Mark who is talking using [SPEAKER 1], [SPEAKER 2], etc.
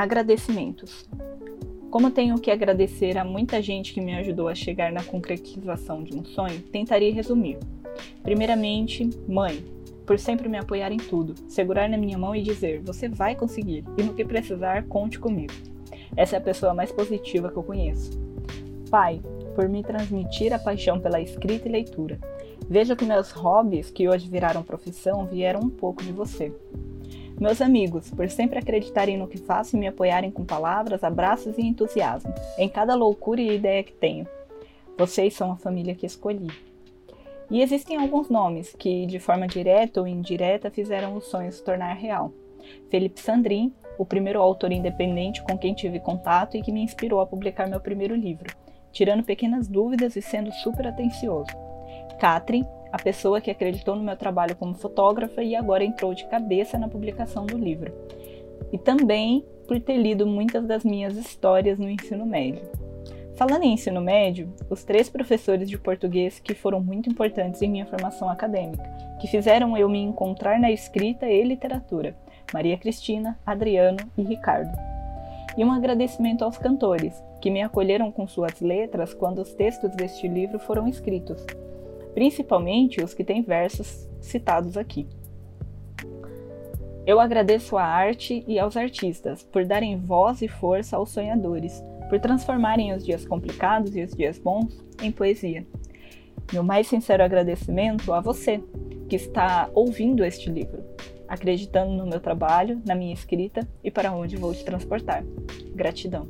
[SPEAKER 1] Agradecimentos. Como tenho que agradecer a muita gente que me ajudou a chegar na concretização de um sonho, tentarei resumir. Primeiramente, mãe, por sempre me apoiar em tudo, segurar na minha mão e dizer: você vai conseguir, e no que precisar, conte comigo. Essa é a pessoa mais positiva que eu conheço. Pai, por me transmitir a paixão pela escrita e leitura. Veja que meus hobbies, que hoje viraram profissão, vieram um pouco de você. Meus amigos, por sempre acreditarem no que faço e me apoiarem com palavras, abraços e entusiasmo, em cada loucura e ideia que tenho. Vocês são a família que escolhi. E existem alguns nomes que, de forma direta ou indireta, fizeram o sonho se tornar real. Felipe Sandrin, o primeiro autor independente com quem tive contato e que me inspirou a publicar meu primeiro livro, tirando pequenas dúvidas e sendo super atencioso. Catherine, a pessoa que acreditou no meu trabalho como fotógrafa e agora entrou de cabeça na publicação do livro. E também por ter lido muitas das minhas histórias no ensino médio. Falando em ensino médio, os três professores de português que foram muito importantes em minha formação acadêmica, que fizeram eu me encontrar na escrita e literatura, Maria Cristina, Adriano e Ricardo. E um agradecimento aos cantores, que me acolheram com suas letras quando os textos deste livro foram escritos, principalmente os que têm versos citados aqui. Eu agradeço à arte e aos artistas por darem voz e força aos sonhadores, por transformarem os dias complicados e os dias bons em poesia. Meu mais sincero agradecimento a você que está ouvindo este livro, acreditando no meu trabalho, na minha escrita e para onde vou te transportar. Gratidão.